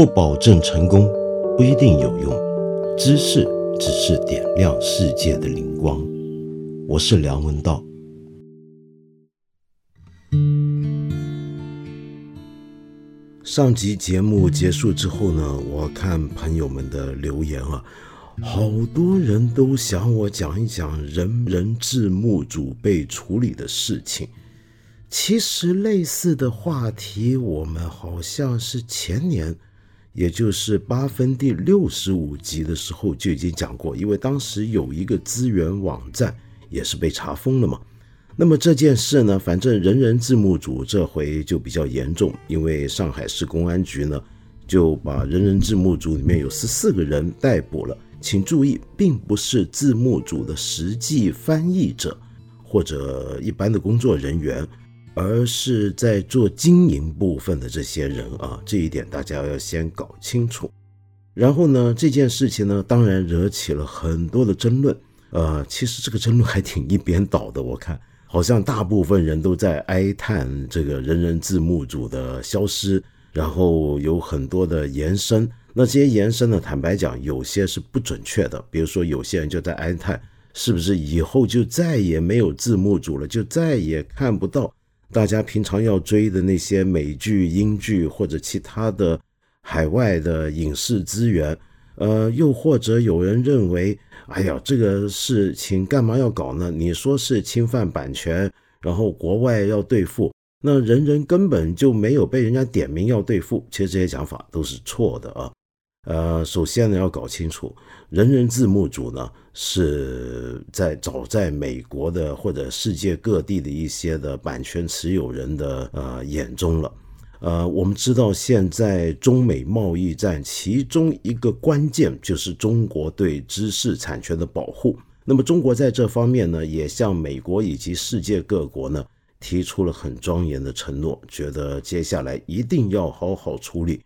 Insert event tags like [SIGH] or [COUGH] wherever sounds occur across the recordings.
不保证成功，不一定有用。知识只是点亮世界的灵光。我是梁文道。上集节目结束之后呢，我看朋友们的留言啊，好多人都想我讲一讲人人字幕组被处理的事情。其实类似的话题，我们好像是前年，也就是八分第六十五集的时候就已经讲过，因为当时有一个资源网站也是被查封了嘛。那么这件事呢，反正人人字幕组这回就比较严重，因为上海市公安局呢就把人人字幕组里面有十四个人逮捕了。请注意，并不是字幕组的实际翻译者或者一般的工作人员。而是在做经营部分的这些人啊，这一点大家要先搞清楚。然后呢，这件事情呢，当然惹起了很多的争论。呃，其实这个争论还挺一边倒的，我看好像大部分人都在哀叹这个人人字幕组的消失，然后有很多的延伸。那这些延伸呢，坦白讲，有些是不准确的。比如说，有些人就在哀叹，是不是以后就再也没有字幕组了，就再也看不到。大家平常要追的那些美剧、英剧或者其他的海外的影视资源，呃，又或者有人认为，哎呀，这个事情干嘛要搞呢？你说是侵犯版权，然后国外要对付，那人人根本就没有被人家点名要对付。其实这些讲法都是错的啊。呃，首先呢，要搞清楚，人人字幕组呢是在早在美国的或者世界各地的一些的版权持有人的呃眼中了。呃，我们知道现在中美贸易战，其中一个关键就是中国对知识产权的保护。那么中国在这方面呢，也向美国以及世界各国呢提出了很庄严的承诺，觉得接下来一定要好好处理。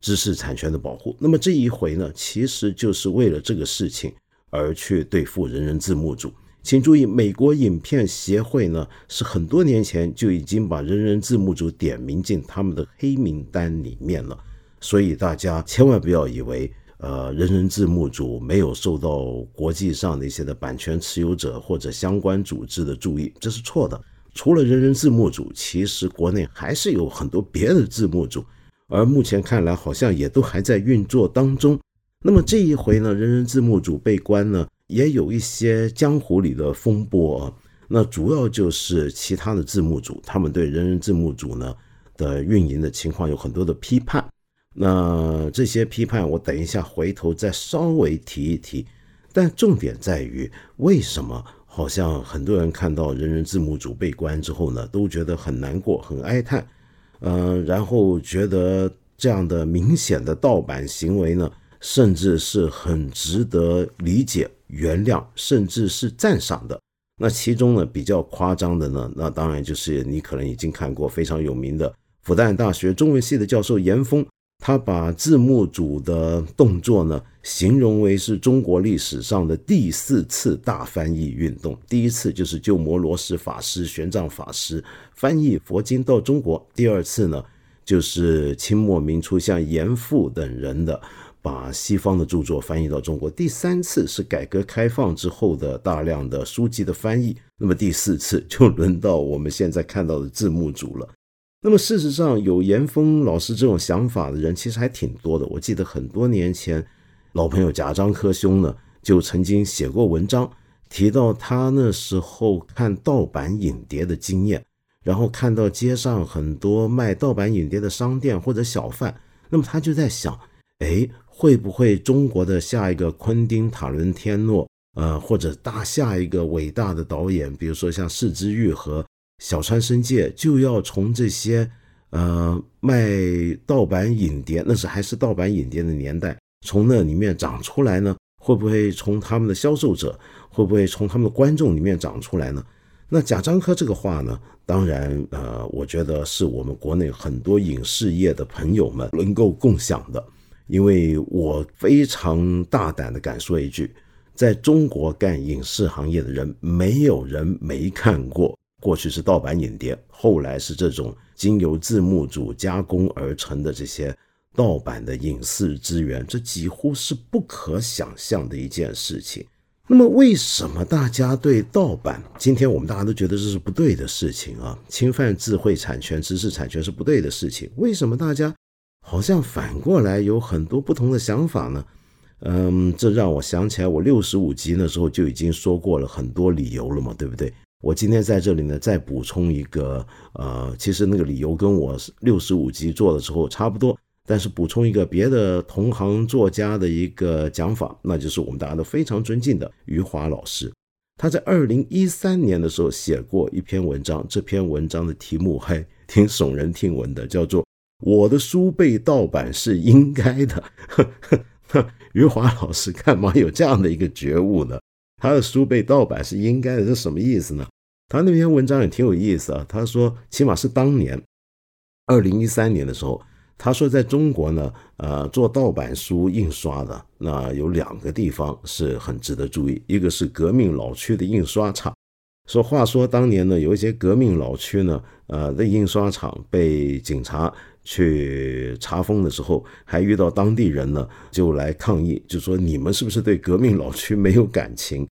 知识产权的保护，那么这一回呢，其实就是为了这个事情而去对付人人字幕组。请注意，美国影片协会呢是很多年前就已经把人人字幕组点名进他们的黑名单里面了，所以大家千万不要以为，呃，人人字幕组没有受到国际上的一些的版权持有者或者相关组织的注意，这是错的。除了人人字幕组，其实国内还是有很多别的字幕组。而目前看来，好像也都还在运作当中。那么这一回呢，人人字幕组被关呢，也有一些江湖里的风波啊。那主要就是其他的字幕组，他们对人人字幕组呢的运营的情况有很多的批判。那这些批判，我等一下回头再稍微提一提。但重点在于，为什么好像很多人看到人人字幕组被关之后呢，都觉得很难过、很哀叹。嗯，然后觉得这样的明显的盗版行为呢，甚至是很值得理解、原谅，甚至是赞赏的。那其中呢，比较夸张的呢，那当然就是你可能已经看过非常有名的复旦大学中文系的教授严峰，他把字幕组的动作呢，形容为是中国历史上的第四次大翻译运动。第一次就是鸠摩罗什法师、玄奘法师。翻译佛经到中国，第二次呢，就是清末明初像严复等人的把西方的著作翻译到中国。第三次是改革开放之后的大量的书籍的翻译。那么第四次就轮到我们现在看到的字幕组了。那么事实上，有严峰老师这种想法的人其实还挺多的。我记得很多年前，老朋友贾樟柯兄呢就曾经写过文章，提到他那时候看盗版影碟的经验。然后看到街上很多卖盗版影碟的商店或者小贩，那么他就在想，哎，会不会中国的下一个昆汀·塔伦天诺，呃，或者大下一个伟大的导演，比如说像柿之愈和小川生介，就要从这些呃卖盗版影碟，那是还是盗版影碟的年代，从那里面长出来呢？会不会从他们的销售者，会不会从他们的观众里面长出来呢？那贾樟柯这个话呢，当然，呃，我觉得是我们国内很多影视业的朋友们能够共享的，因为我非常大胆的敢说一句，在中国干影视行业的人，没有人没看过。过去是盗版影碟，后来是这种经由字幕组加工而成的这些盗版的影视资源，这几乎是不可想象的一件事情。那么，为什么大家对盗版？今天我们大家都觉得这是不对的事情啊，侵犯智慧产权、知识产权是不对的事情。为什么大家好像反过来有很多不同的想法呢？嗯，这让我想起来，我六十五集那时候就已经说过了很多理由了嘛，对不对？我今天在这里呢，再补充一个，呃，其实那个理由跟我六十五集做的时候差不多。但是补充一个别的同行作家的一个讲法，那就是我们大家都非常尊敬的余华老师，他在二零一三年的时候写过一篇文章，这篇文章的题目还挺耸人听闻的，叫做《我的书被盗版是应该的》。[LAUGHS] 余华老师干嘛有这样的一个觉悟呢？他的书被盗版是应该的，这什么意思呢？他那篇文章也挺有意思啊，他说起码是当年二零一三年的时候。他说，在中国呢，呃，做盗版书印刷的那有两个地方是很值得注意，一个是革命老区的印刷厂。说话说当年呢，有一些革命老区呢，呃，的印刷厂被警察去查封的时候，还遇到当地人呢，就来抗议，就说你们是不是对革命老区没有感情？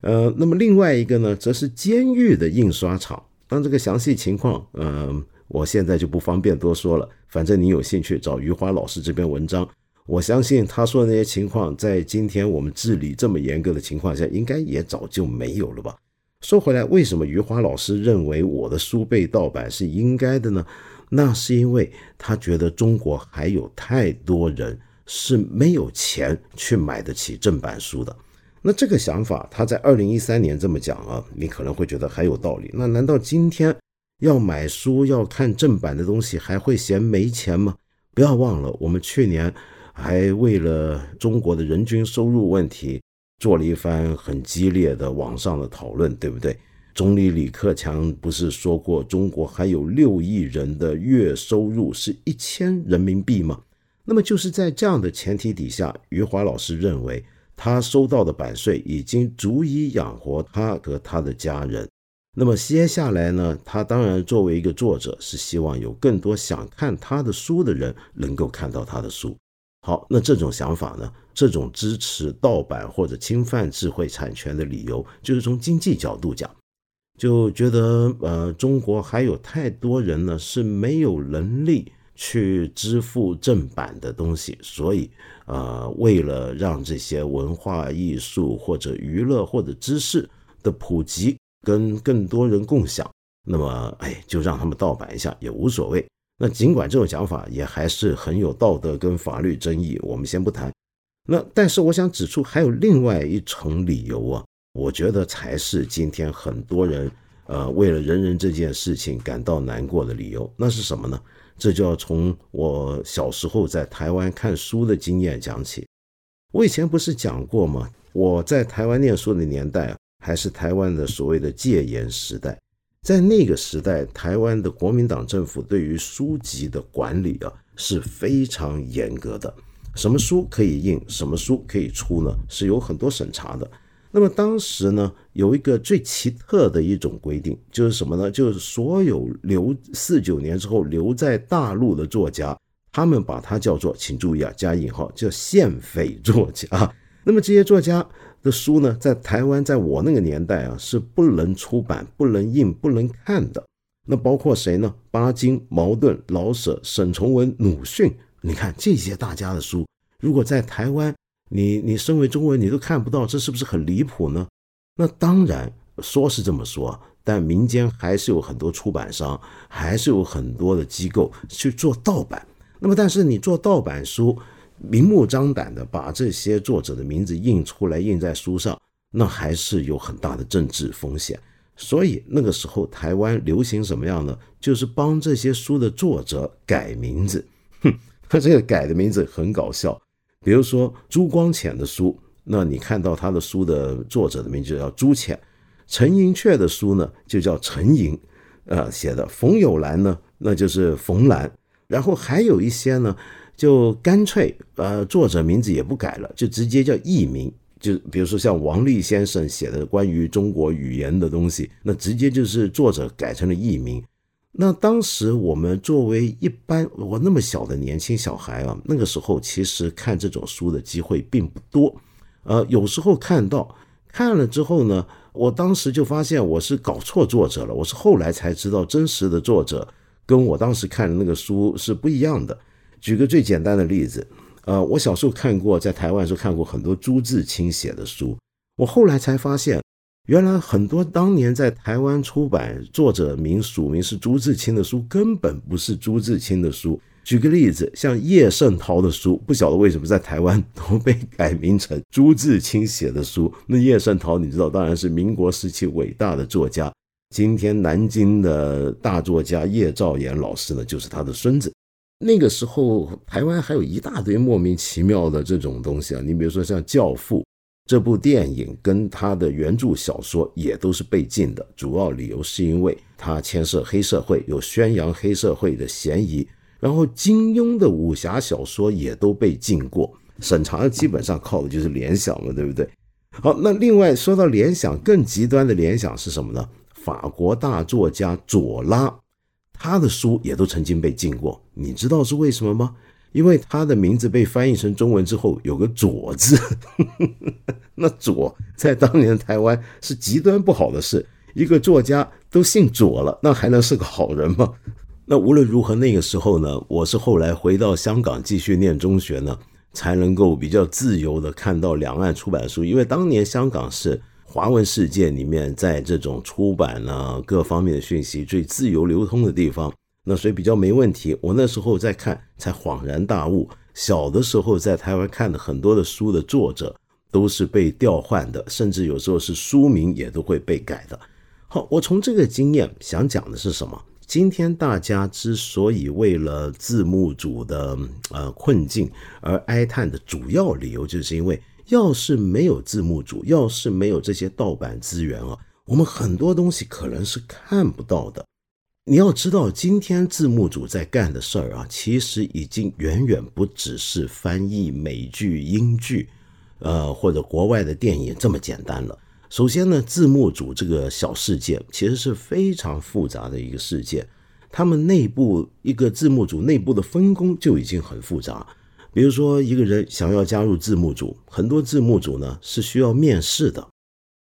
呃，那么另外一个呢，则是监狱的印刷厂。当这个详细情况，嗯。我现在就不方便多说了，反正你有兴趣找余华老师这篇文章，我相信他说的那些情况，在今天我们治理这么严格的情况下，应该也早就没有了吧。说回来，为什么余华老师认为我的书被盗版是应该的呢？那是因为他觉得中国还有太多人是没有钱去买得起正版书的。那这个想法，他在二零一三年这么讲啊，你可能会觉得还有道理。那难道今天？要买书要看正版的东西，还会嫌没钱吗？不要忘了，我们去年还为了中国的人均收入问题做了一番很激烈的网上的讨论，对不对？总理李克强不是说过，中国还有六亿人的月收入是一千人民币吗？那么就是在这样的前提底下，余华老师认为他收到的版税已经足以养活他和他的家人。那么接下来呢？他当然作为一个作者，是希望有更多想看他的书的人能够看到他的书。好，那这种想法呢？这种支持盗版或者侵犯智慧产权的理由，就是从经济角度讲，就觉得呃，中国还有太多人呢是没有能力去支付正版的东西，所以呃，为了让这些文化艺术或者娱乐或者知识的普及。跟更多人共享，那么哎，就让他们盗版一下也无所谓。那尽管这种讲法也还是很有道德跟法律争议，我们先不谈。那但是我想指出，还有另外一重理由啊，我觉得才是今天很多人呃为了人人这件事情感到难过的理由。那是什么呢？这就要从我小时候在台湾看书的经验讲起。我以前不是讲过吗？我在台湾念书的年代。还是台湾的所谓的戒严时代，在那个时代，台湾的国民党政府对于书籍的管理啊是非常严格的。什么书可以印，什么书可以出呢？是有很多审查的。那么当时呢，有一个最奇特的一种规定，就是什么呢？就是所有留四九年之后留在大陆的作家，他们把它叫做，请注意啊，加引号，叫宪匪作家。[LAUGHS] 那么这些作家。的书呢，在台湾，在我那个年代啊，是不能出版、不能印、不能看的。那包括谁呢？巴金、茅盾、老舍、沈从文、鲁迅。你看这些大家的书，如果在台湾，你你身为中文，你都看不到，这是不是很离谱呢？那当然说是这么说，但民间还是有很多出版商，还是有很多的机构去做盗版。那么，但是你做盗版书。明目张胆的把这些作者的名字印出来印在书上，那还是有很大的政治风险。所以那个时候台湾流行什么样呢？就是帮这些书的作者改名字。哼，他 [LAUGHS] 这个改的名字很搞笑。比如说朱光潜的书，那你看到他的书的作者的名字叫朱潜；陈寅恪的书呢，就叫陈寅，呃，写的。冯友兰呢，那就是冯兰。然后还有一些呢。就干脆，呃，作者名字也不改了，就直接叫艺名。就比如说像王立先生写的关于中国语言的东西，那直接就是作者改成了艺名。那当时我们作为一般我那么小的年轻小孩啊，那个时候其实看这种书的机会并不多，呃，有时候看到看了之后呢，我当时就发现我是搞错作者了，我是后来才知道真实的作者跟我当时看的那个书是不一样的。举个最简单的例子，呃，我小时候看过，在台湾时候看过很多朱自清写的书，我后来才发现。原来很多当年在台湾出版作者名署名是朱自清的书，根本不是朱自清的书。举个例子，像叶圣陶的书，不晓得为什么在台湾都被改名成朱自清写的书。那叶圣陶，你知道，当然是民国时期伟大的作家。今天南京的大作家叶兆言老师呢，就是他的孙子。那个时候，台湾还有一大堆莫名其妙的这种东西啊，你比如说像《教父》。这部电影跟他的原著小说也都是被禁的，主要理由是因为他牵涉黑社会，有宣扬黑社会的嫌疑。然后金庸的武侠小说也都被禁过，审查基本上靠的就是联想了，对不对？好，那另外说到联想，更极端的联想是什么呢？法国大作家左拉，他的书也都曾经被禁过，你知道是为什么吗？因为他的名字被翻译成中文之后有个“左”字，[LAUGHS] 那“左”在当年台湾是极端不好的事。一个作家都姓左了，那还能是个好人吗？[LAUGHS] 那无论如何，那个时候呢，我是后来回到香港继续念中学呢，才能够比较自由的看到两岸出版书。因为当年香港是华文世界里面在这种出版啊各方面的讯息最自由流通的地方。那所以比较没问题。我那时候在看，才恍然大悟。小的时候在台湾看的很多的书的作者都是被调换的，甚至有时候是书名也都会被改的。好，我从这个经验想讲的是什么？今天大家之所以为了字幕组的呃困境而哀叹的主要理由，就是因为要是没有字幕组，要是没有这些盗版资源啊，我们很多东西可能是看不到的。你要知道，今天字幕组在干的事儿啊，其实已经远远不只是翻译美剧、英剧，呃，或者国外的电影这么简单了。首先呢，字幕组这个小世界其实是非常复杂的一个世界，他们内部一个字幕组内部的分工就已经很复杂。比如说，一个人想要加入字幕组，很多字幕组呢是需要面试的，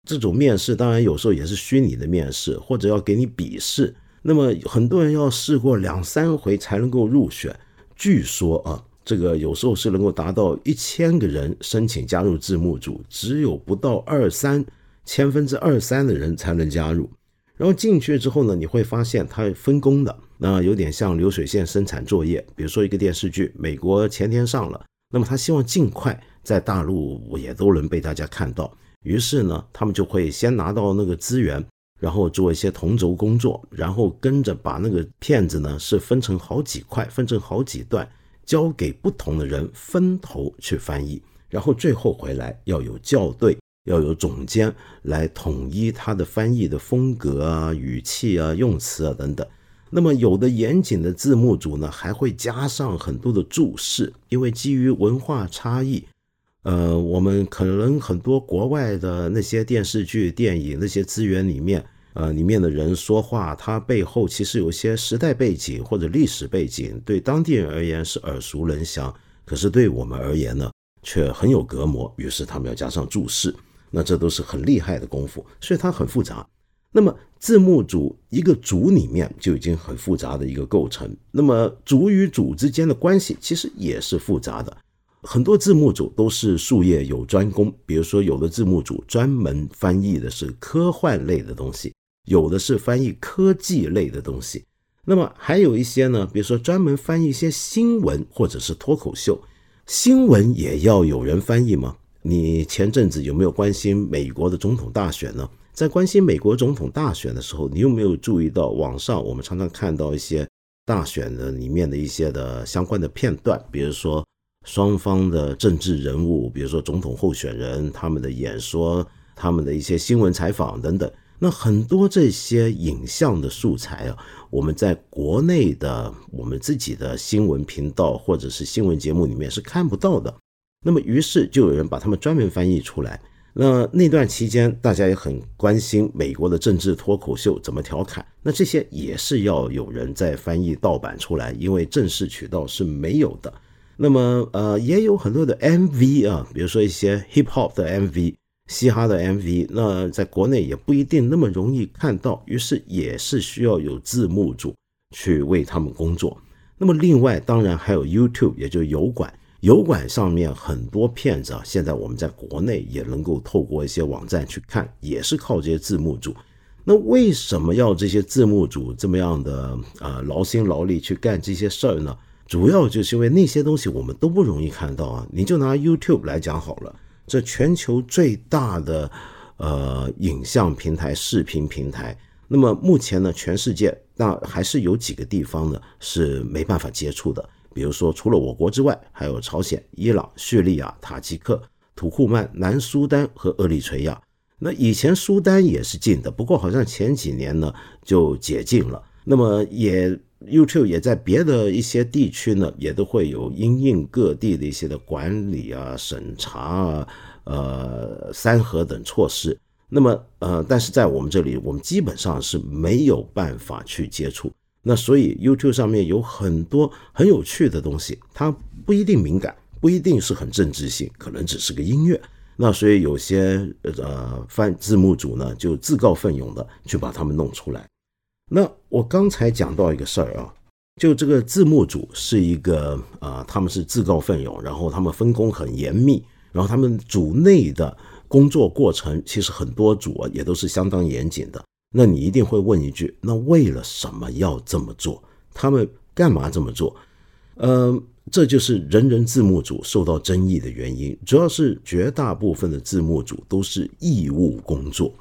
这种面试当然有时候也是虚拟的面试，或者要给你笔试。那么很多人要试过两三回才能够入选，据说啊，这个有时候是能够达到一千个人申请加入字幕组，只有不到二三千分之二三的人才能加入。然后进去之后呢，你会发现它分工的，那有点像流水线生产作业。比如说一个电视剧，美国前天上了，那么他希望尽快在大陆也都能被大家看到，于是呢，他们就会先拿到那个资源。然后做一些同轴工作，然后跟着把那个片子呢是分成好几块，分成好几段，交给不同的人分头去翻译，然后最后回来要有校对，要有总监来统一他的翻译的风格啊、语气啊、用词啊等等。那么有的严谨的字幕组呢，还会加上很多的注释，因为基于文化差异，呃，我们可能很多国外的那些电视剧、电影那些资源里面。呃，里面的人说话，他背后其实有些时代背景或者历史背景，对当地人而言是耳熟能详，可是对我们而言呢，却很有隔膜。于是他们要加上注释，那这都是很厉害的功夫，所以它很复杂。那么字幕组一个组里面就已经很复杂的一个构成，那么组与组之间的关系其实也是复杂的。很多字幕组都是术业有专攻，比如说有的字幕组专门翻译的是科幻类的东西。有的是翻译科技类的东西，那么还有一些呢，比如说专门翻译一些新闻或者是脱口秀，新闻也要有人翻译吗？你前阵子有没有关心美国的总统大选呢？在关心美国总统大选的时候，你有没有注意到网上我们常常看到一些大选的里面的一些的相关的片段，比如说双方的政治人物，比如说总统候选人他们的演说，他们的一些新闻采访等等。那很多这些影像的素材啊，我们在国内的我们自己的新闻频道或者是新闻节目里面是看不到的。那么，于是就有人把他们专门翻译出来。那那段期间，大家也很关心美国的政治脱口秀怎么调侃。那这些也是要有人在翻译盗版出来，因为正式渠道是没有的。那么，呃，也有很多的 MV 啊，比如说一些 Hip Hop 的 MV、嘻哈的 MV，那在国内也不一定那么容易看到，于是也是需要有字幕组去为他们工作。那么，另外当然还有 YouTube，也就油管。油管上面很多片子啊，现在我们在国内也能够透过一些网站去看，也是靠这些字幕组。那为什么要这些字幕组这么样的呃劳心劳力去干这些事儿呢？主要就是因为那些东西我们都不容易看到啊。你就拿 YouTube 来讲好了，这全球最大的呃影像平台、视频平台，那么目前呢，全世界那还是有几个地方呢是没办法接触的。比如说，除了我国之外，还有朝鲜、伊朗、叙利亚、塔吉克、土库曼、南苏丹和厄立垂亚。那以前苏丹也是禁的，不过好像前几年呢就解禁了。那么也 YouTube 也在别的一些地区呢，也都会有因应各地的一些的管理啊、审查啊、呃三核等措施。那么呃，但是在我们这里，我们基本上是没有办法去接触。那所以 YouTube 上面有很多很有趣的东西，它不一定敏感，不一定是很政治性，可能只是个音乐。那所以有些呃翻字幕组呢，就自告奋勇的去把它们弄出来。那我刚才讲到一个事儿啊，就这个字幕组是一个啊，他们是自告奋勇，然后他们分工很严密，然后他们组内的工作过程其实很多组啊也都是相当严谨的。那你一定会问一句：那为了什么要这么做？他们干嘛这么做？嗯，这就是人人字幕组受到争议的原因。主要是绝大部分的字幕组都是义务工作。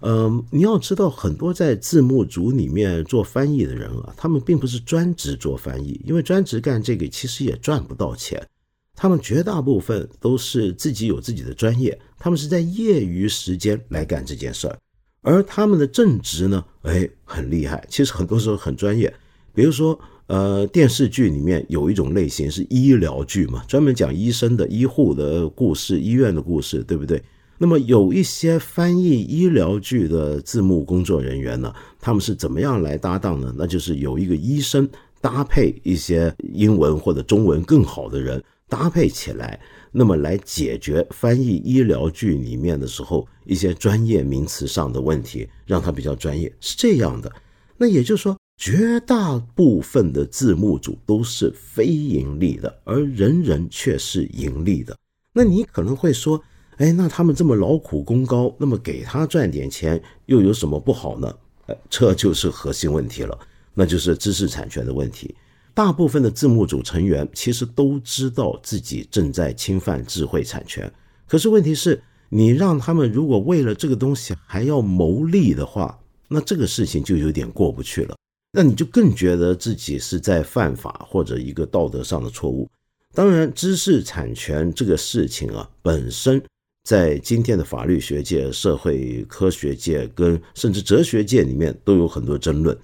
嗯，你要知道，很多在字幕组里面做翻译的人啊，他们并不是专职做翻译，因为专职干这个其实也赚不到钱。他们绝大部分都是自己有自己的专业，他们是在业余时间来干这件事儿。而他们的正职呢，哎，很厉害。其实很多时候很专业。比如说，呃，电视剧里面有一种类型是医疗剧嘛，专门讲医生的、医护的故事、医院的故事，对不对？那么有一些翻译医疗剧的字幕工作人员呢，他们是怎么样来搭档呢？那就是有一个医生搭配一些英文或者中文更好的人搭配起来。那么来解决翻译医疗剧里面的时候一些专业名词上的问题，让它比较专业，是这样的。那也就是说，绝大部分的字幕组都是非盈利的，而人人却是盈利的。那你可能会说，哎，那他们这么劳苦功高，那么给他赚点钱又有什么不好呢？哎，这就是核心问题了，那就是知识产权的问题。大部分的字幕组成员其实都知道自己正在侵犯智慧产权，可是问题是，你让他们如果为了这个东西还要牟利的话，那这个事情就有点过不去了。那你就更觉得自己是在犯法或者一个道德上的错误。当然，知识产权这个事情啊，本身在今天的法律学界、社会科学界跟甚至哲学界里面都有很多争论。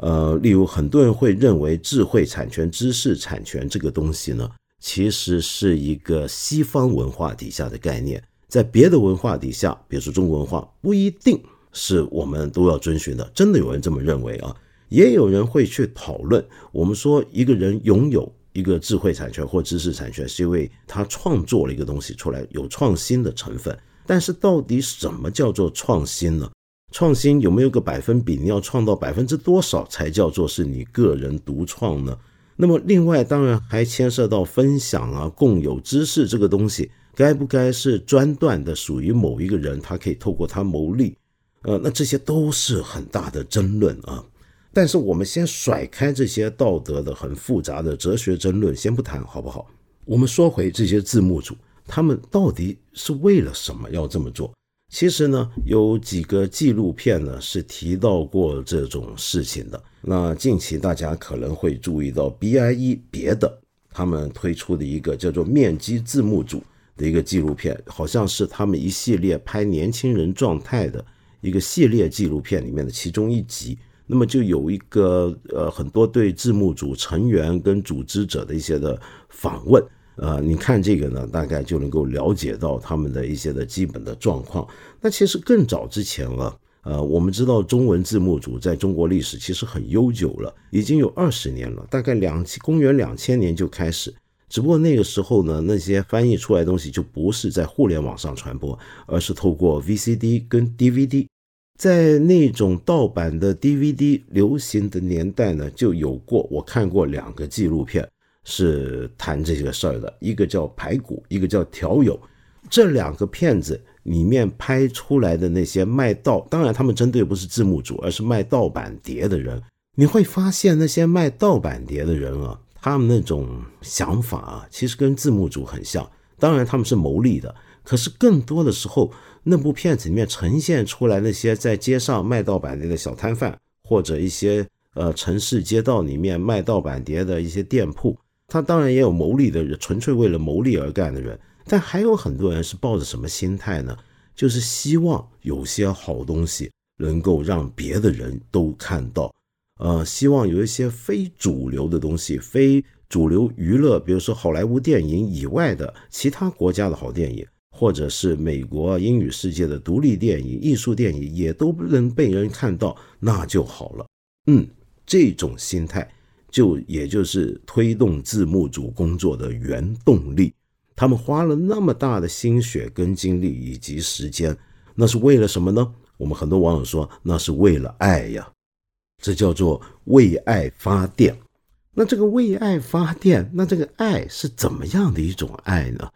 呃，例如很多人会认为智慧产权、知识产权这个东西呢，其实是一个西方文化底下的概念，在别的文化底下，比如说中国文化，不一定是我们都要遵循的。真的有人这么认为啊？也有人会去讨论，我们说一个人拥有一个智慧产权或知识产权，是因为他创作了一个东西出来，有创新的成分。但是到底什么叫做创新呢？创新有没有个百分比？你要创造百分之多少才叫做是你个人独创呢？那么另外当然还牵涉到分享啊、共有知识这个东西，该不该是专断的属于某一个人，他可以透过他牟利？呃，那这些都是很大的争论啊。但是我们先甩开这些道德的很复杂的哲学争论，先不谈好不好？我们说回这些字幕组，他们到底是为了什么要这么做？其实呢，有几个纪录片呢是提到过这种事情的。那近期大家可能会注意到，BIE 别的他们推出的一个叫做“面基字幕组”的一个纪录片，好像是他们一系列拍年轻人状态的一个系列纪录片里面的其中一集。那么就有一个呃很多对字幕组成员跟组织者的一些的访问。呃，你看这个呢，大概就能够了解到他们的一些的基本的状况。那其实更早之前了，呃，我们知道中文字幕组在中国历史其实很悠久了，已经有二十年了，大概两公元两千年就开始。只不过那个时候呢，那些翻译出来东西就不是在互联网上传播，而是透过 VCD 跟 DVD。在那种盗版的 DVD 流行的年代呢，就有过我看过两个纪录片。是谈这个事儿的，一个叫排骨，一个叫条友，这两个片子里面拍出来的那些卖盗，当然他们针对不是字幕组，而是卖盗版碟的人。你会发现那些卖盗版碟的人啊，他们那种想法啊，其实跟字幕组很像。当然他们是牟利的，可是更多的时候，那部片子里面呈现出来那些在街上卖盗版碟的小摊贩，或者一些呃城市街道里面卖盗版碟的一些店铺。他当然也有牟利的人，纯粹为了牟利而干的人，但还有很多人是抱着什么心态呢？就是希望有些好东西能够让别的人都看到，呃，希望有一些非主流的东西、非主流娱乐，比如说好莱坞电影以外的其他国家的好电影，或者是美国英语世界的独立电影、艺术电影，也都不能被人看到，那就好了。嗯，这种心态。就也就是推动字幕组工作的原动力，他们花了那么大的心血跟精力以及时间，那是为了什么呢？我们很多网友说，那是为了爱呀，这叫做为爱发电。那这个为爱发电，那这个爱是怎么样的一种爱呢？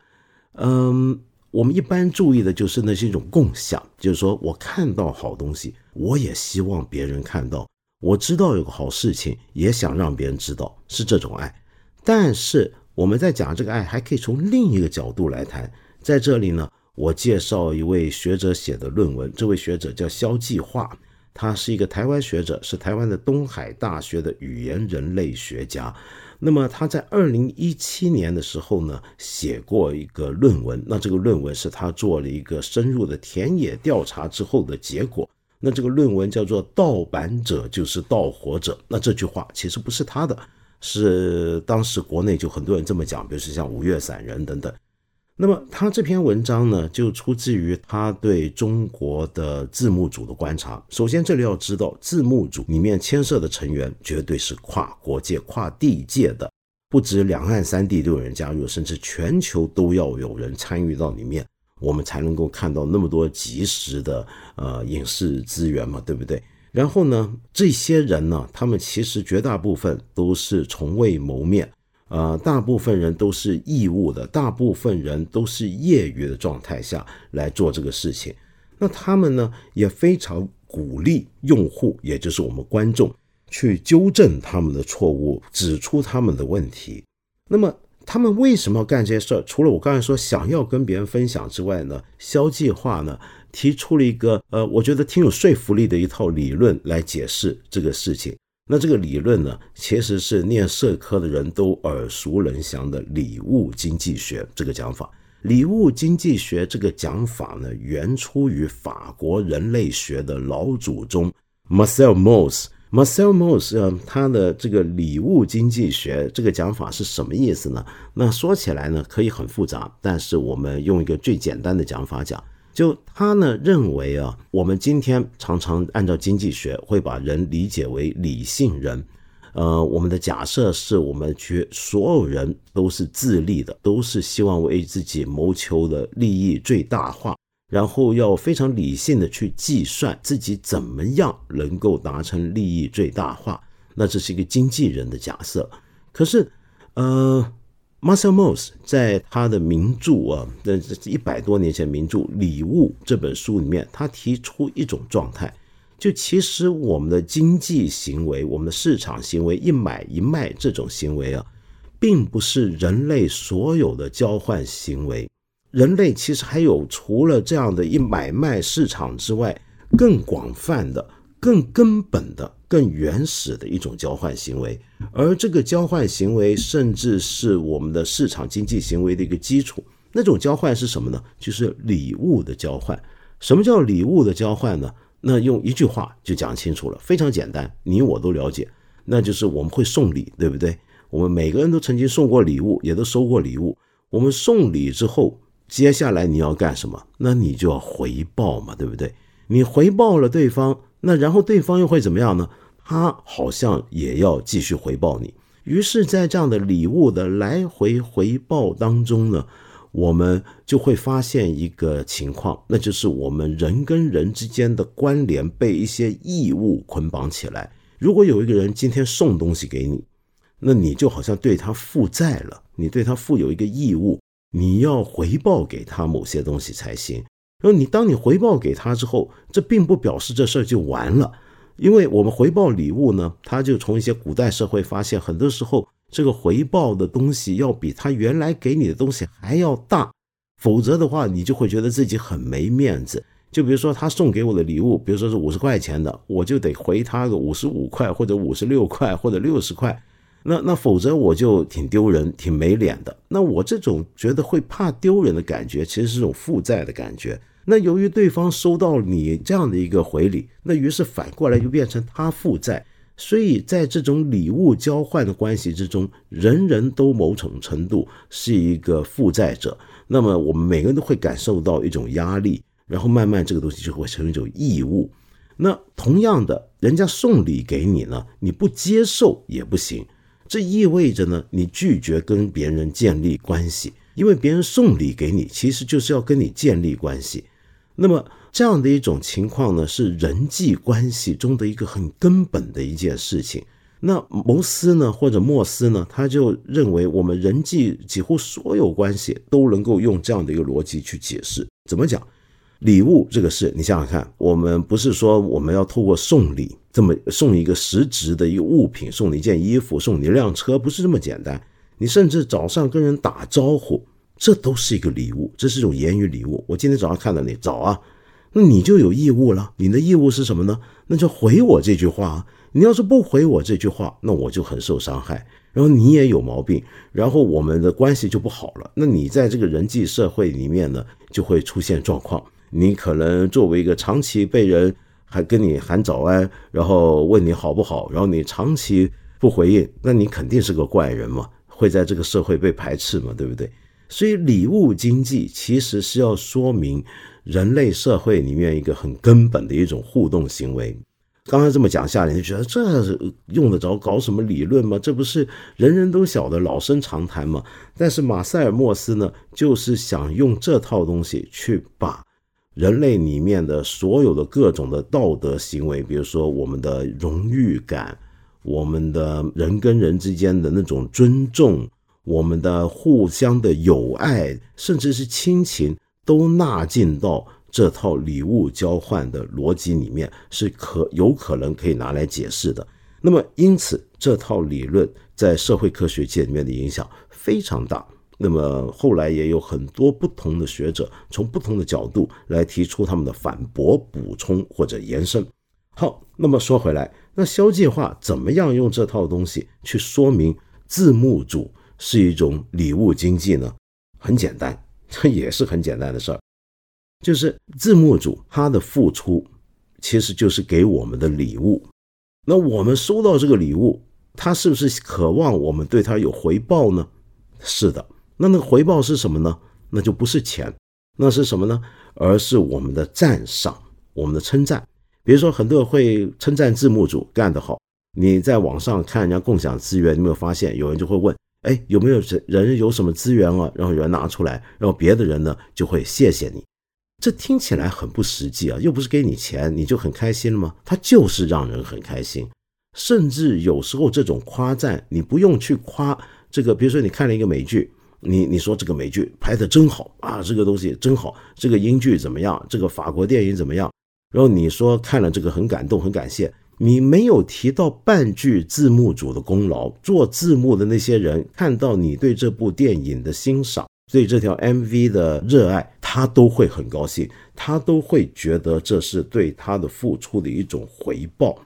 嗯，我们一般注意的就是那是一种共享，就是说我看到好东西，我也希望别人看到。我知道有个好事情，也想让别人知道，是这种爱。但是我们在讲这个爱，还可以从另一个角度来谈。在这里呢，我介绍一位学者写的论文。这位学者叫肖继化，他是一个台湾学者，是台湾的东海大学的语言人类学家。那么他在二零一七年的时候呢，写过一个论文。那这个论文是他做了一个深入的田野调查之后的结果。那这个论文叫做“盗版者就是盗火者”。那这句话其实不是他的，是当时国内就很多人这么讲，比如说像五月散人等等。那么他这篇文章呢，就出自于他对中国的字幕组的观察。首先，这里要知道，字幕组里面牵涉的成员绝对是跨国界、跨地界的，不止两岸三地都有人加入，甚至全球都要有人参与到里面。我们才能够看到那么多及时的呃影视资源嘛，对不对？然后呢，这些人呢，他们其实绝大部分都是从未谋面，呃，大部分人都是义务的，大部分人都是业余的状态下来做这个事情。那他们呢，也非常鼓励用户，也就是我们观众，去纠正他们的错误，指出他们的问题。那么。他们为什么要干这些事儿？除了我刚才说想要跟别人分享之外呢？消计划呢提出了一个呃，我觉得挺有说服力的一套理论来解释这个事情。那这个理论呢，其实是念社科的人都耳熟能详的礼物经济学这个讲法。礼物经济学这个讲法呢，源出于法国人类学的老祖宗 Marcel Mauss。Marcel Mauss，呃，他的这个礼物经济学这个讲法是什么意思呢？那说起来呢，可以很复杂，但是我们用一个最简单的讲法讲，就他呢认为啊，我们今天常常按照经济学会把人理解为理性人，呃，我们的假设是我们觉所有人都是自利的，都是希望为自己谋求的利益最大化。然后要非常理性的去计算自己怎么样能够达成利益最大化，那这是一个经纪人的假设。可是，呃，Marcel Mauss 在他的名著啊，那一百多年前名著《礼物》这本书里面，他提出一种状态，就其实我们的经济行为、我们的市场行为一买一卖这种行为啊，并不是人类所有的交换行为。人类其实还有除了这样的一买卖市场之外，更广泛的、更根本的、更原始的一种交换行为，而这个交换行为甚至是我们的市场经济行为的一个基础。那种交换是什么呢？就是礼物的交换。什么叫礼物的交换呢？那用一句话就讲清楚了，非常简单，你我都了解，那就是我们会送礼，对不对？我们每个人都曾经送过礼物，也都收过礼物。我们送礼之后，接下来你要干什么？那你就要回报嘛，对不对？你回报了对方，那然后对方又会怎么样呢？他好像也要继续回报你。于是，在这样的礼物的来回回报当中呢，我们就会发现一个情况，那就是我们人跟人之间的关联被一些义务捆绑起来。如果有一个人今天送东西给你，那你就好像对他负债了，你对他负有一个义务，你要回报给他某些东西才行。然后你当你回报给他之后，这并不表示这事儿就完了，因为我们回报礼物呢，他就从一些古代社会发现，很多时候这个回报的东西要比他原来给你的东西还要大，否则的话，你就会觉得自己很没面子。就比如说他送给我的礼物，比如说是五十块钱的，我就得回他个五十五块或者五十六块或者六十块，那那否则我就挺丢人、挺没脸的。那我这种觉得会怕丢人的感觉，其实是种负债的感觉。那由于对方收到你这样的一个回礼，那于是反过来就变成他负债。所以在这种礼物交换的关系之中，人人都某种程度是一个负债者。那么我们每个人都会感受到一种压力。然后慢慢这个东西就会成为一种义务。那同样的，人家送礼给你呢，你不接受也不行。这意味着呢，你拒绝跟别人建立关系，因为别人送礼给你，其实就是要跟你建立关系。那么这样的一种情况呢，是人际关系中的一个很根本的一件事情。那摩斯呢，或者莫斯呢，他就认为我们人际几乎所有关系都能够用这样的一个逻辑去解释。怎么讲？礼物这个事，你想想看，我们不是说我们要透过送礼这么送一个实质的一个物品，送你一件衣服，送你一辆车，不是这么简单。你甚至早上跟人打招呼，这都是一个礼物，这是一种言语礼物。我今天早上看到你，早啊，那你就有义务了。你的义务是什么呢？那就回我这句话。你要是不回我这句话，那我就很受伤害。然后你也有毛病，然后我们的关系就不好了。那你在这个人际社会里面呢，就会出现状况。你可能作为一个长期被人还跟你喊早安，然后问你好不好，然后你长期不回应，那你肯定是个怪人嘛，会在这个社会被排斥嘛，对不对？所以礼物经济其实是要说明人类社会里面一个很根本的一种互动行为。刚才这么讲下来，你就觉得这用得着搞什么理论吗？这不是人人都晓得老生常谈吗？但是马塞尔莫斯呢，就是想用这套东西去把。人类里面的所有的各种的道德行为，比如说我们的荣誉感，我们的人跟人之间的那种尊重，我们的互相的友爱，甚至是亲情，都纳进到这套礼物交换的逻辑里面，是可有可能可以拿来解释的。那么，因此这套理论在社会科学界里面的影响非常大。那么后来也有很多不同的学者从不同的角度来提出他们的反驳、补充或者延伸。好，那么说回来，那肖计划怎么样用这套东西去说明字幕组是一种礼物经济呢？很简单，这也是很简单的事儿，就是字幕组他的付出其实就是给我们的礼物。那我们收到这个礼物，他是不是渴望我们对他有回报呢？是的。那那个回报是什么呢？那就不是钱，那是什么呢？而是我们的赞赏，我们的称赞。比如说，很多人会称赞字幕组干得好。你在网上看人家共享资源，你没有发现有人就会问：哎，有没有人人有什么资源啊？然后有人拿出来，然后别的人呢就会谢谢你。这听起来很不实际啊，又不是给你钱，你就很开心了吗？他就是让人很开心。甚至有时候这种夸赞，你不用去夸这个，比如说你看了一个美剧。你你说这个美剧拍的真好啊，这个东西真好，这个英剧怎么样？这个法国电影怎么样？然后你说看了这个很感动，很感谢。你没有提到半句字幕组的功劳，做字幕的那些人看到你对这部电影的欣赏，对这条 MV 的热爱，他都会很高兴，他都会觉得这是对他的付出的一种回报。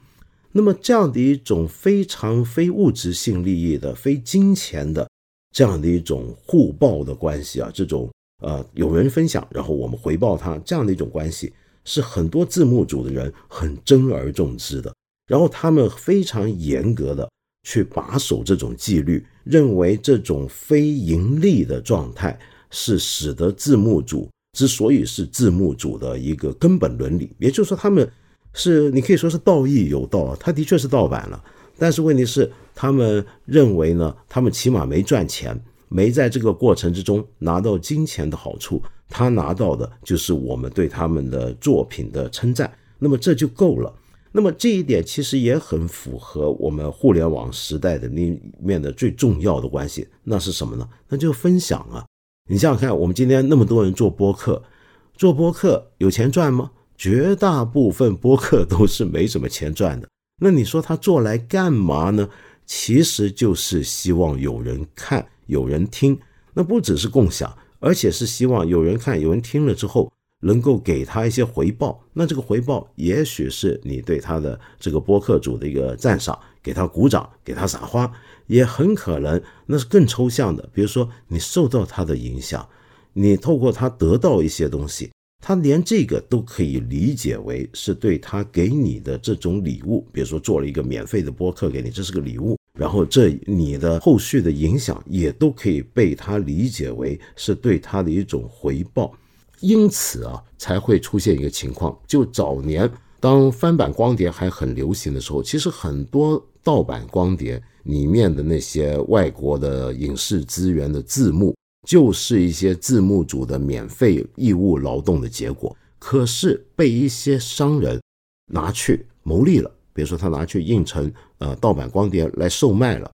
那么这样的一种非常非物质性利益的、非金钱的。这样的一种互报的关系啊，这种呃有人分享，然后我们回报他这样的一种关系，是很多字幕组的人很珍而重之的。然后他们非常严格的去把守这种纪律，认为这种非盈利的状态是使得字幕组之所以是字幕组的一个根本伦理。也就是说，他们是你可以说是道义有道，他的确是盗版了，但是问题是，他们认为呢，他们起码没赚钱，没在这个过程之中拿到金钱的好处，他拿到的就是我们对他们的作品的称赞，那么这就够了。那么这一点其实也很符合我们互联网时代的里面的最重要的关系，那是什么呢？那就分享啊！你想想看，我们今天那么多人做播客，做播客有钱赚吗？绝大部分播客都是没什么钱赚的。那你说他做来干嘛呢？其实就是希望有人看，有人听。那不只是共享，而且是希望有人看，有人听了之后。能够给他一些回报，那这个回报也许是你对他的这个播客主的一个赞赏，给他鼓掌，给他撒花，也很可能那是更抽象的。比如说你受到他的影响，你透过他得到一些东西，他连这个都可以理解为是对他给你的这种礼物。比如说做了一个免费的播客给你，这是个礼物，然后这你的后续的影响也都可以被他理解为是对他的一种回报。因此啊，才会出现一个情况，就早年当翻版光碟还很流行的时候，其实很多盗版光碟里面的那些外国的影视资源的字幕，就是一些字幕组的免费义务劳动的结果。可是被一些商人拿去牟利了，比如说他拿去印成呃盗版光碟来售卖了。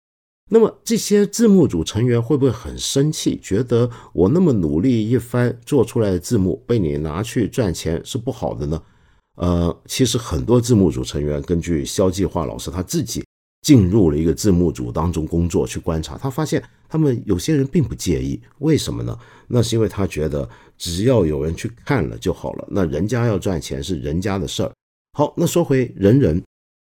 那么这些字幕组成员会不会很生气？觉得我那么努力一番做出来的字幕被你拿去赚钱是不好的呢？呃，其实很多字幕组成员根据肖计划老师他自己进入了一个字幕组当中工作去观察，他发现他们有些人并不介意，为什么呢？那是因为他觉得只要有人去看了就好了，那人家要赚钱是人家的事儿。好，那说回人人，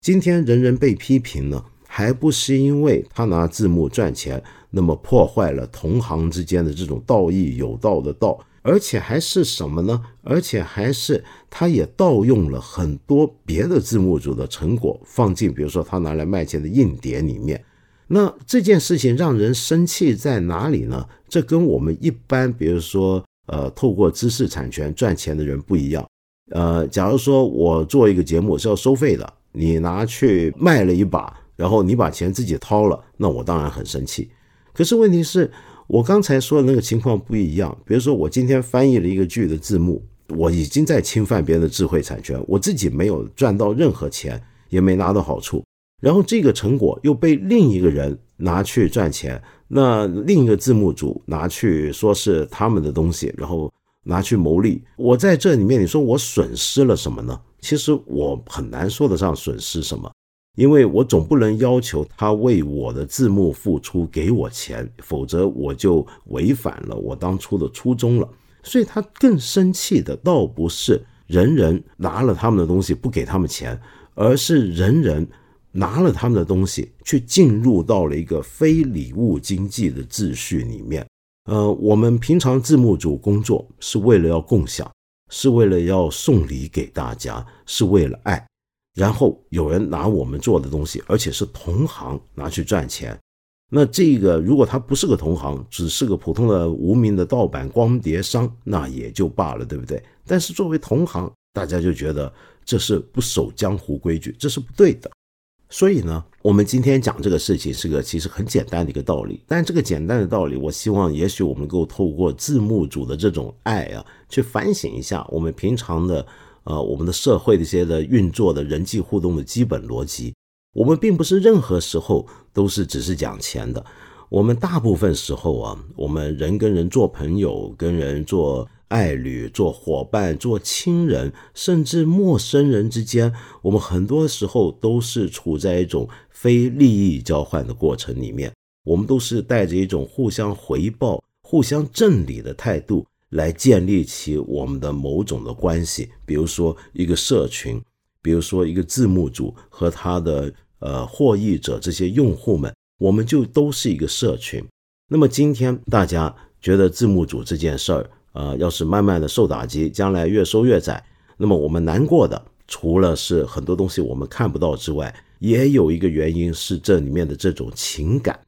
今天人人被批评呢？还不是因为他拿字幕赚钱，那么破坏了同行之间的这种道义有道的道，而且还是什么呢？而且还是他也盗用了很多别的字幕组的成果，放进比如说他拿来卖钱的硬碟里面。那这件事情让人生气在哪里呢？这跟我们一般比如说呃透过知识产权赚钱的人不一样。呃，假如说我做一个节目是要收费的，你拿去卖了一把。然后你把钱自己掏了，那我当然很生气。可是问题是我刚才说的那个情况不一样。比如说我今天翻译了一个剧的字幕，我已经在侵犯别人的智慧产权，我自己没有赚到任何钱，也没拿到好处。然后这个成果又被另一个人拿去赚钱，那另一个字幕组拿去说是他们的东西，然后拿去牟利。我在这里面，你说我损失了什么呢？其实我很难说得上损失什么。因为我总不能要求他为我的字幕付出给我钱，否则我就违反了我当初的初衷了。所以他更生气的倒不是人人拿了他们的东西不给他们钱，而是人人拿了他们的东西去进入到了一个非礼物经济的秩序里面。呃，我们平常字幕组工作是为了要共享，是为了要送礼给大家，是为了爱。然后有人拿我们做的东西，而且是同行拿去赚钱，那这个如果他不是个同行，只是个普通的无名的盗版光碟商，那也就罢了，对不对？但是作为同行，大家就觉得这是不守江湖规矩，这是不对的。所以呢，我们今天讲这个事情是个其实很简单的一个道理，但这个简单的道理，我希望也许我们能够透过字幕组的这种爱啊，去反省一下我们平常的。呃，我们的社会的一些的运作的人际互动的基本逻辑，我们并不是任何时候都是只是讲钱的。我们大部分时候啊，我们人跟人做朋友，跟人做爱侣、做伙伴、做亲人，甚至陌生人之间，我们很多时候都是处在一种非利益交换的过程里面。我们都是带着一种互相回报、互相正理的态度。来建立起我们的某种的关系，比如说一个社群，比如说一个字幕组和他的呃获益者这些用户们，我们就都是一个社群。那么今天大家觉得字幕组这件事儿，呃，要是慢慢的受打击，将来越收越窄，那么我们难过的除了是很多东西我们看不到之外，也有一个原因是这里面的这种情感。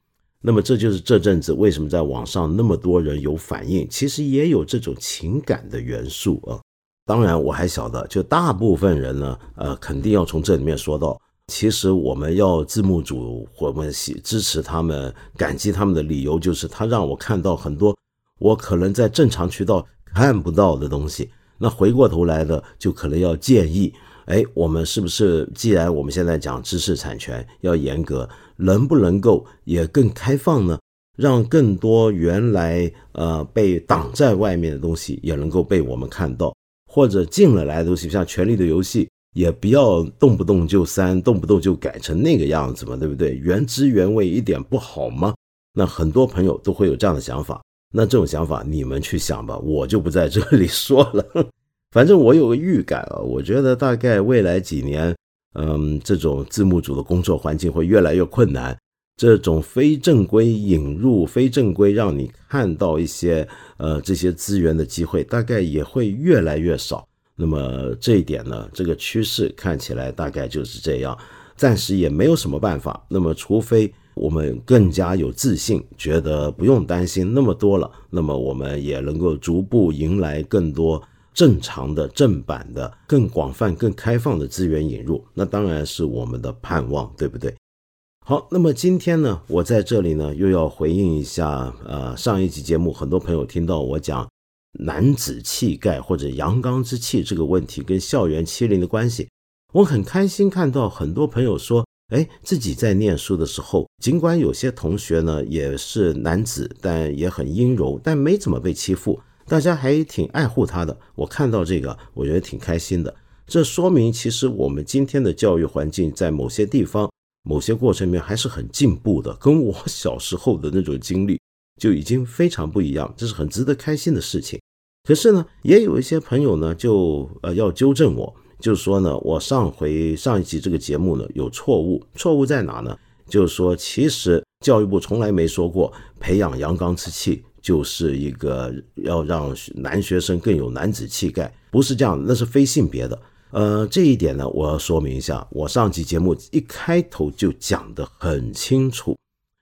那么这就是这阵子为什么在网上那么多人有反应，其实也有这种情感的元素啊。当然，我还晓得，就大部分人呢，呃，肯定要从这里面说到，其实我们要字幕组，我们支持他们、感激他们的理由，就是他让我看到很多我可能在正常渠道看不到的东西。那回过头来的，就可能要建议，哎，我们是不是既然我们现在讲知识产权要严格，能不能够也更开放呢？让更多原来呃被挡在外面的东西也能够被我们看到，或者进了来的东西，像《权力的游戏》，也不要动不动就删，动不动就改成那个样子嘛，对不对？原汁原味一点不好吗？那很多朋友都会有这样的想法。那这种想法你们去想吧，我就不在这里说了。反正我有个预感啊，我觉得大概未来几年，嗯，这种字幕组的工作环境会越来越困难，这种非正规引入、非正规让你看到一些呃这些资源的机会，大概也会越来越少。那么这一点呢，这个趋势看起来大概就是这样，暂时也没有什么办法。那么除非。我们更加有自信，觉得不用担心那么多了，那么我们也能够逐步迎来更多正常的正版的、更广泛、更开放的资源引入，那当然是我们的盼望，对不对？好，那么今天呢，我在这里呢又要回应一下，呃，上一集节目很多朋友听到我讲男子气概或者阳刚之气这个问题跟校园欺凌的关系，我很开心看到很多朋友说。哎，自己在念书的时候，尽管有些同学呢也是男子，但也很阴柔，但没怎么被欺负，大家还挺爱护他的。我看到这个，我觉得挺开心的。这说明其实我们今天的教育环境在某些地方、某些过程里面还是很进步的，跟我小时候的那种经历就已经非常不一样，这是很值得开心的事情。可是呢，也有一些朋友呢，就呃要纠正我。就是说呢，我上回上一集这个节目呢有错误，错误在哪呢？就是说，其实教育部从来没说过培养阳刚之气就是一个要让男学生更有男子气概，不是这样，那是非性别的。呃，这一点呢，我要说明一下，我上期节目一开头就讲得很清楚，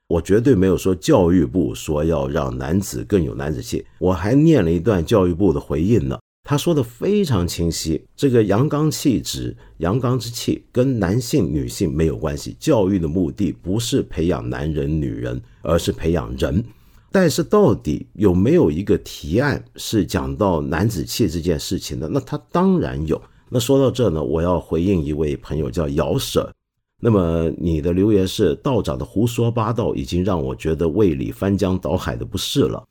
我绝对没有说教育部说要让男子更有男子气，我还念了一段教育部的回应呢。他说的非常清晰，这个阳刚气质、阳刚之气跟男性、女性没有关系。教育的目的不是培养男人、女人，而是培养人。但是到底有没有一个提案是讲到男子气这件事情的？那他当然有。那说到这呢，我要回应一位朋友叫姚舍。那么你的留言是道长的胡说八道，已经让我觉得胃里翻江倒海的不适了。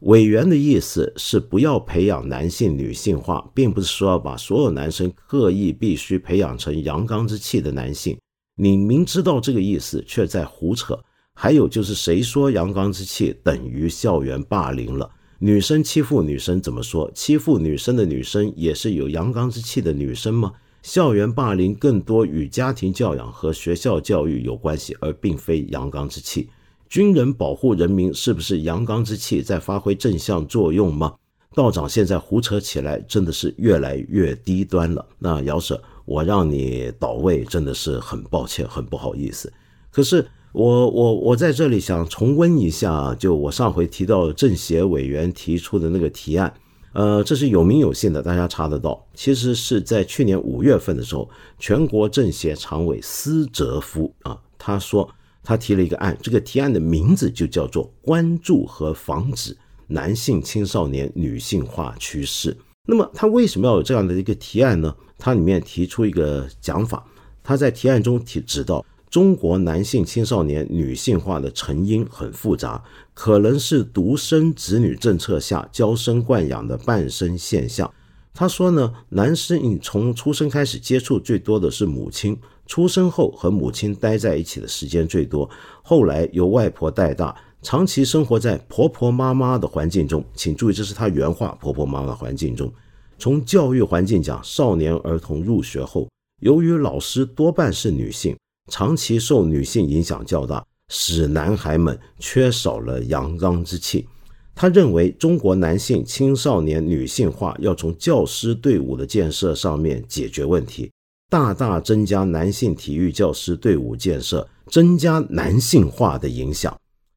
委员的意思是不要培养男性女性化，并不是说要把所有男生刻意必须培养成阳刚之气的男性。你明知道这个意思，却在胡扯。还有就是，谁说阳刚之气等于校园霸凌了？女生欺负女生怎么说？欺负女生的女生也是有阳刚之气的女生吗？校园霸凌更多与家庭教养和学校教育有关系，而并非阳刚之气。军人保护人民是不是阳刚之气在发挥正向作用吗？道长现在胡扯起来真的是越来越低端了。那姚舍，我让你倒位真的是很抱歉，很不好意思。可是我我我在这里想重温一下，就我上回提到政协委员提出的那个提案，呃，这是有名有姓的，大家查得到。其实是在去年五月份的时候，全国政协常委斯哲夫啊，他说。他提了一个案，这个提案的名字就叫做“关注和防止男性青少年女性化趋势”。那么，他为什么要有这样的一个提案呢？他里面提出一个讲法，他在提案中提指到，中国男性青少年女性化的成因很复杂，可能是独生子女政策下娇生惯养的半生现象。他说呢，男生你从出生开始接触最多的是母亲。出生后和母亲待在一起的时间最多，后来由外婆带大，长期生活在婆婆妈妈的环境中。请注意，这是他原话：婆婆妈妈的环境中。从教育环境讲，少年儿童入学后，由于老师多半是女性，长期受女性影响较大，使男孩们缺少了阳刚之气。他认为，中国男性青少年女性化要从教师队伍的建设上面解决问题。大大增加男性体育教师队伍建设，增加男性化的影响。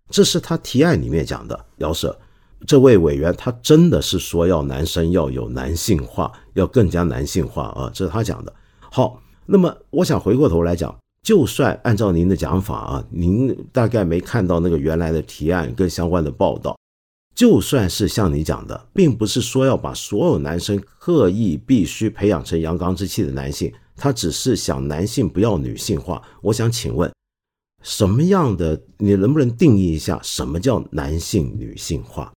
这是他提案里面讲的。姚舍这位委员，他真的是说要男生要有男性化，要更加男性化啊，这是他讲的。好，那么我想回过头来讲，就算按照您的讲法啊，您大概没看到那个原来的提案跟相关的报道。就算是像你讲的，并不是说要把所有男生刻意必须培养成阳刚之气的男性，他只是想男性不要女性化。我想请问，什么样的你能不能定义一下什么叫男性女性化？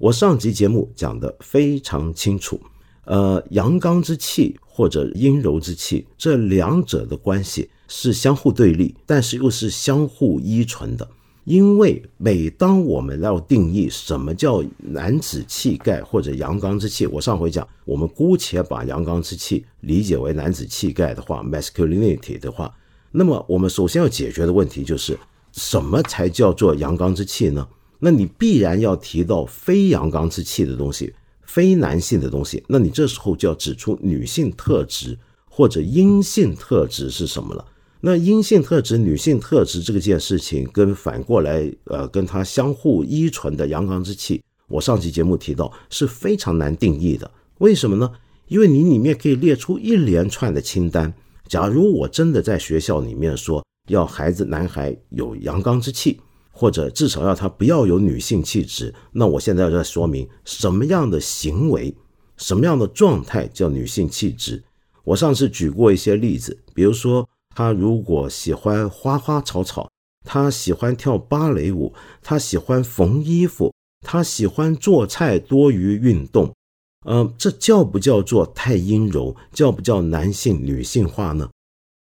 我上集节目讲的非常清楚，呃，阳刚之气或者阴柔之气这两者的关系是相互对立，但是又是相互依存的。因为每当我们要定义什么叫男子气概或者阳刚之气，我上回讲，我们姑且把阳刚之气理解为男子气概的话，masculinity 的话，那么我们首先要解决的问题就是什么才叫做阳刚之气呢？那你必然要提到非阳刚之气的东西，非男性的东西，那你这时候就要指出女性特质或者阴性特质是什么了。那阴性特质、女性特质这个件事情，跟反过来，呃，跟它相互依存的阳刚之气，我上期节目提到是非常难定义的。为什么呢？因为你里面可以列出一连串的清单。假如我真的在学校里面说要孩子男孩有阳刚之气，或者至少要他不要有女性气质，那我现在要在说明什么样的行为、什么样的状态叫女性气质。我上次举过一些例子，比如说。他如果喜欢花花草草，他喜欢跳芭蕾舞，他喜欢缝衣服，他喜欢做菜多于运动，呃，这叫不叫做太阴柔？叫不叫男性女性化呢？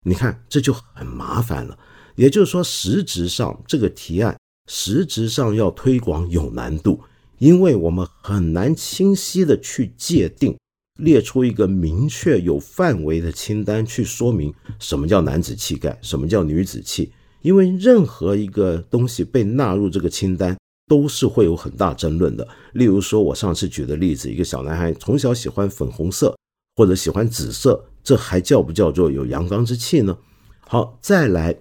你看这就很麻烦了。也就是说，实质上这个提案实质上要推广有难度，因为我们很难清晰的去界定。列出一个明确有范围的清单，去说明什么叫男子气概，什么叫女子气。因为任何一个东西被纳入这个清单，都是会有很大争论的。例如说，我上次举的例子，一个小男孩从小喜欢粉红色或者喜欢紫色，这还叫不叫做有阳刚之气呢？好，再来，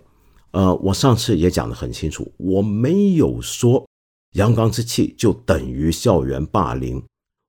呃，我上次也讲得很清楚，我没有说阳刚之气就等于校园霸凌，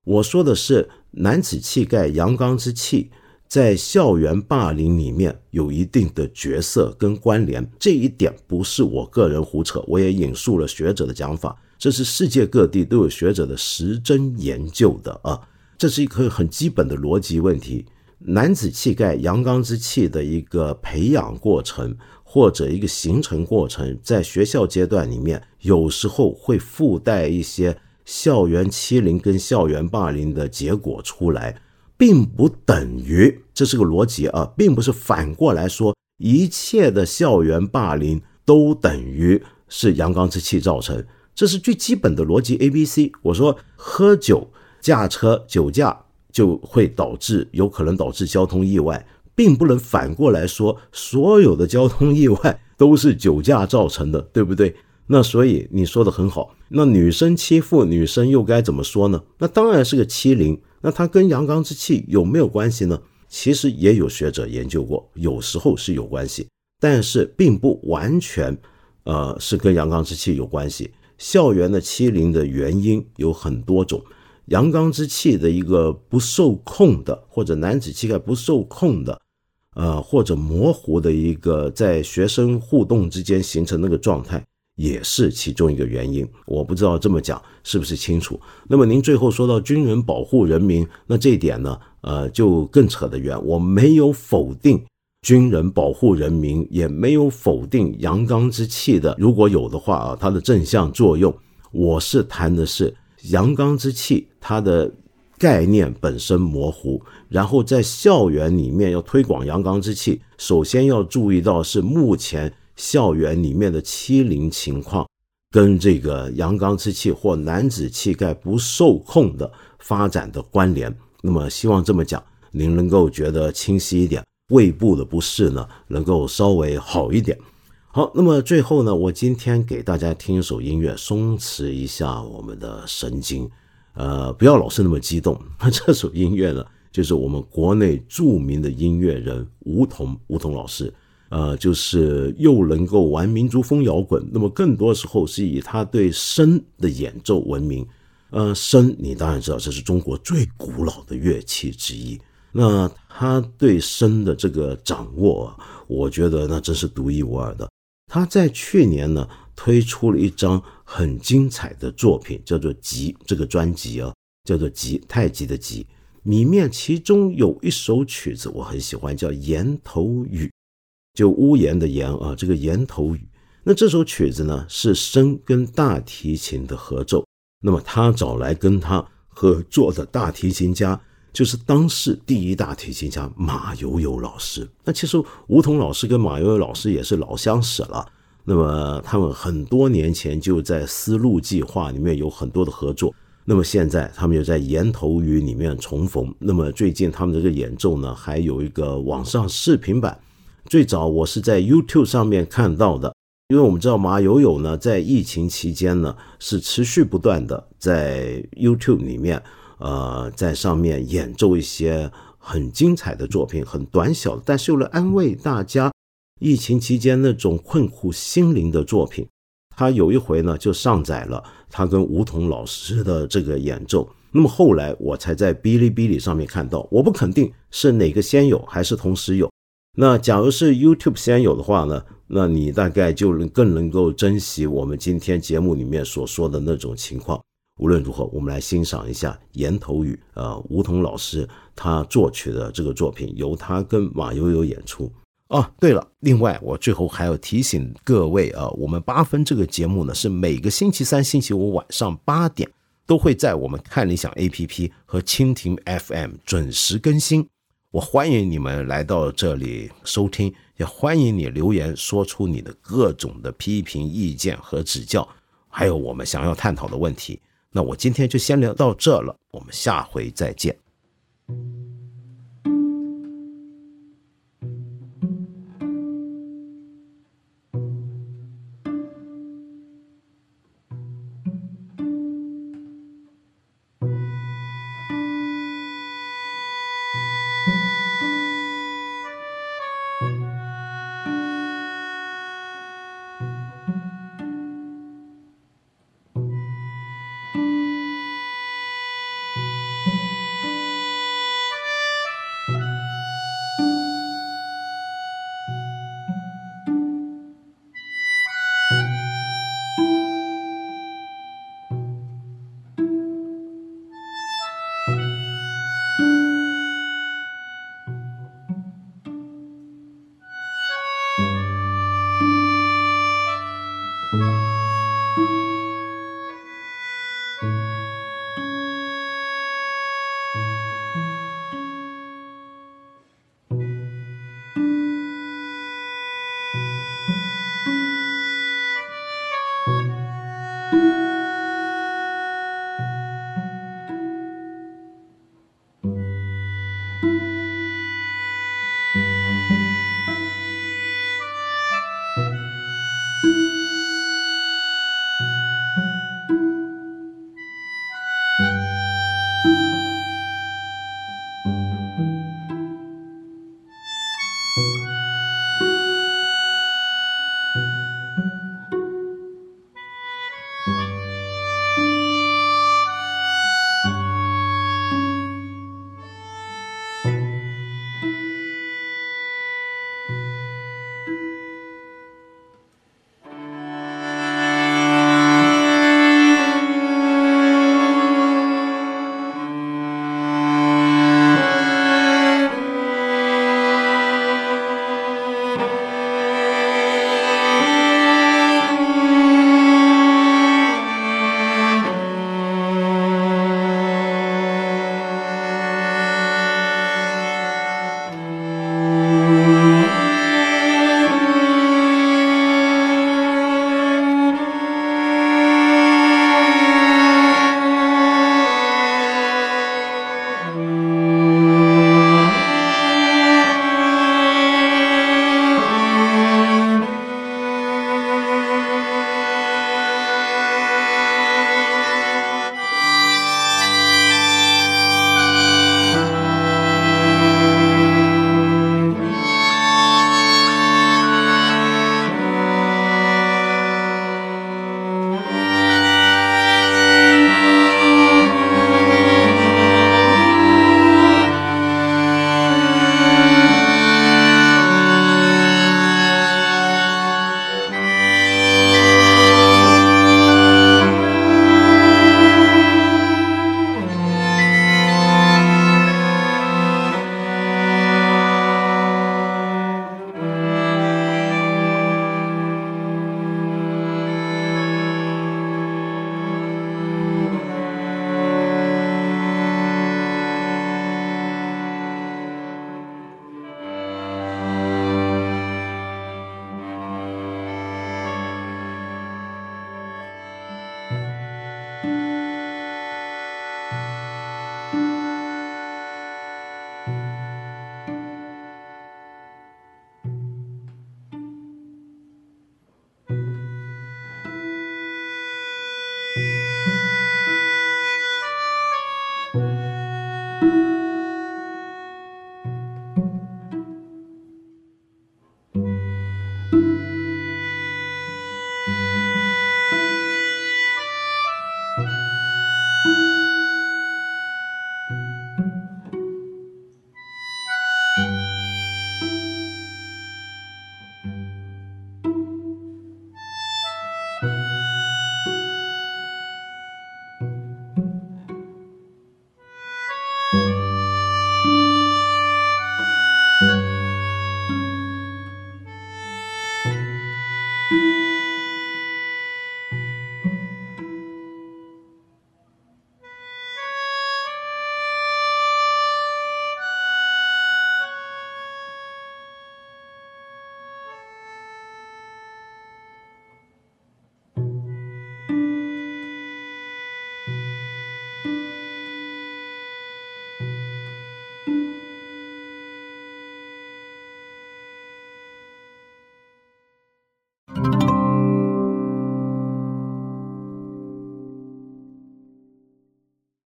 我说的是。男子气概、阳刚之气，在校园霸凌里面有一定的角色跟关联，这一点不是我个人胡扯，我也引述了学者的讲法，这是世界各地都有学者的实真研究的啊，这是一个很基本的逻辑问题。男子气概、阳刚之气的一个培养过程或者一个形成过程，在学校阶段里面，有时候会附带一些。校园欺凌跟校园霸凌的结果出来，并不等于这是个逻辑啊，并不是反过来说一切的校园霸凌都等于是阳刚之气造成，这是最基本的逻辑 A B C。我说喝酒驾车酒驾就会导致有可能导致交通意外，并不能反过来说所有的交通意外都是酒驾造成的，对不对？那所以你说的很好，那女生欺负女生又该怎么说呢？那当然是个欺凌。那它跟阳刚之气有没有关系呢？其实也有学者研究过，有时候是有关系，但是并不完全，呃，是跟阳刚之气有关系。校园的欺凌的原因有很多种，阳刚之气的一个不受控的，或者男子气概不受控的，呃，或者模糊的一个在学生互动之间形成那个状态。也是其中一个原因，我不知道这么讲是不是清楚。那么您最后说到军人保护人民，那这一点呢，呃，就更扯得远。我没有否定军人保护人民，也没有否定阳刚之气的，如果有的话啊，它的正向作用。我是谈的是阳刚之气，它的概念本身模糊，然后在校园里面要推广阳刚之气，首先要注意到是目前。校园里面的欺凌情况，跟这个阳刚之气或男子气概不受控的发展的关联。那么，希望这么讲，您能够觉得清晰一点，胃部的不适呢，能够稍微好一点。好，那么最后呢，我今天给大家听一首音乐，松弛一下我们的神经，呃，不要老是那么激动。这首音乐呢。就是我们国内著名的音乐人吴彤，吴彤老师，呃，就是又能够玩民族风摇滚，那么更多时候是以他对笙的演奏闻名。呃，笙你当然知道，这是中国最古老的乐器之一。那他对笙的这个掌握，我觉得那真是独一无二的。他在去年呢推出了一张很精彩的作品，叫做《极》这个专辑啊，叫做《极》太极的极，里面其中有一首曲子我很喜欢，叫《岩头雨》，就屋檐的檐啊，这个檐头雨。那这首曲子呢是笙跟大提琴的合奏，那么他找来跟他合作的大提琴家。就是当世第一大提琴家马友友老师。那其实吴彤老师跟马友友老师也是老相识了。那么他们很多年前就在丝路计划里面有很多的合作。那么现在他们又在岩头雨里面重逢。那么最近他们这个演奏呢，还有一个网上视频版。最早我是在 YouTube 上面看到的，因为我们知道马友友呢在疫情期间呢是持续不断的在 YouTube 里面。呃，在上面演奏一些很精彩的作品，很短小，但是为了安慰大家疫情期间那种困苦心灵的作品。他有一回呢，就上载了他跟吴彤老师的这个演奏。那么后来我才在哔哩哔哩上面看到，我不肯定是哪个先有还是同时有。那假如是 YouTube 先有的话呢，那你大概就能更能够珍惜我们今天节目里面所说的那种情况。无论如何，我们来欣赏一下《岩头雨》。呃，吴彤老师他作曲的这个作品，由他跟马友友演出。哦，对了，另外我最后还要提醒各位啊，我们八分这个节目呢，是每个星期三、星期五晚上八点都会在我们看理想 APP 和蜻蜓 FM 准时更新。我欢迎你们来到这里收听，也欢迎你留言说出你的各种的批评意见和指教，还有我们想要探讨的问题。那我今天就先聊到这了，我们下回再见。